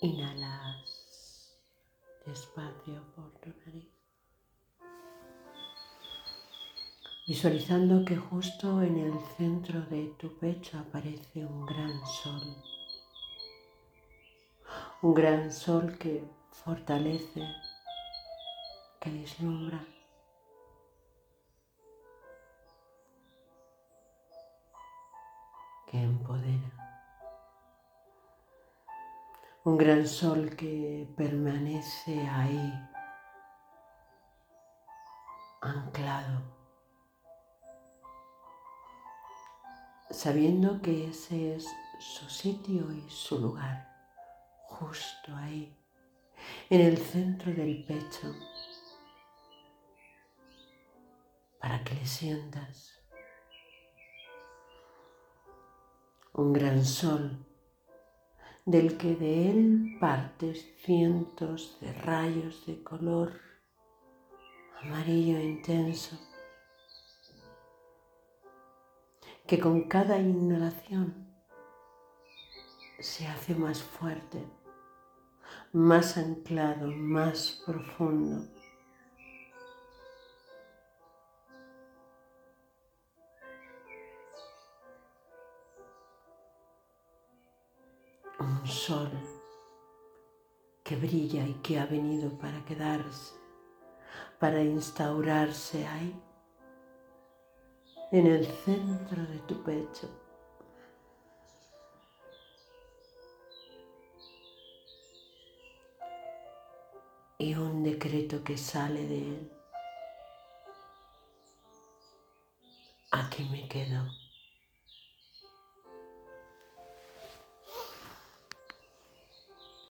Inhalas despacio por tu nariz. Visualizando que justo en el centro de tu pecho aparece un gran sol. Un gran sol que fortalece, que deslumbra. que empodera un gran sol que permanece ahí, anclado, sabiendo que ese es su sitio y su lugar, justo ahí, en el centro del pecho, para que le sientas. Un gran sol del que de él partes cientos de rayos de color amarillo intenso, que con cada inhalación se hace más fuerte, más anclado, más profundo. Sol que brilla y que ha venido para quedarse, para instaurarse ahí, en el centro de tu pecho. Y un decreto que sale de él. Aquí me quedo.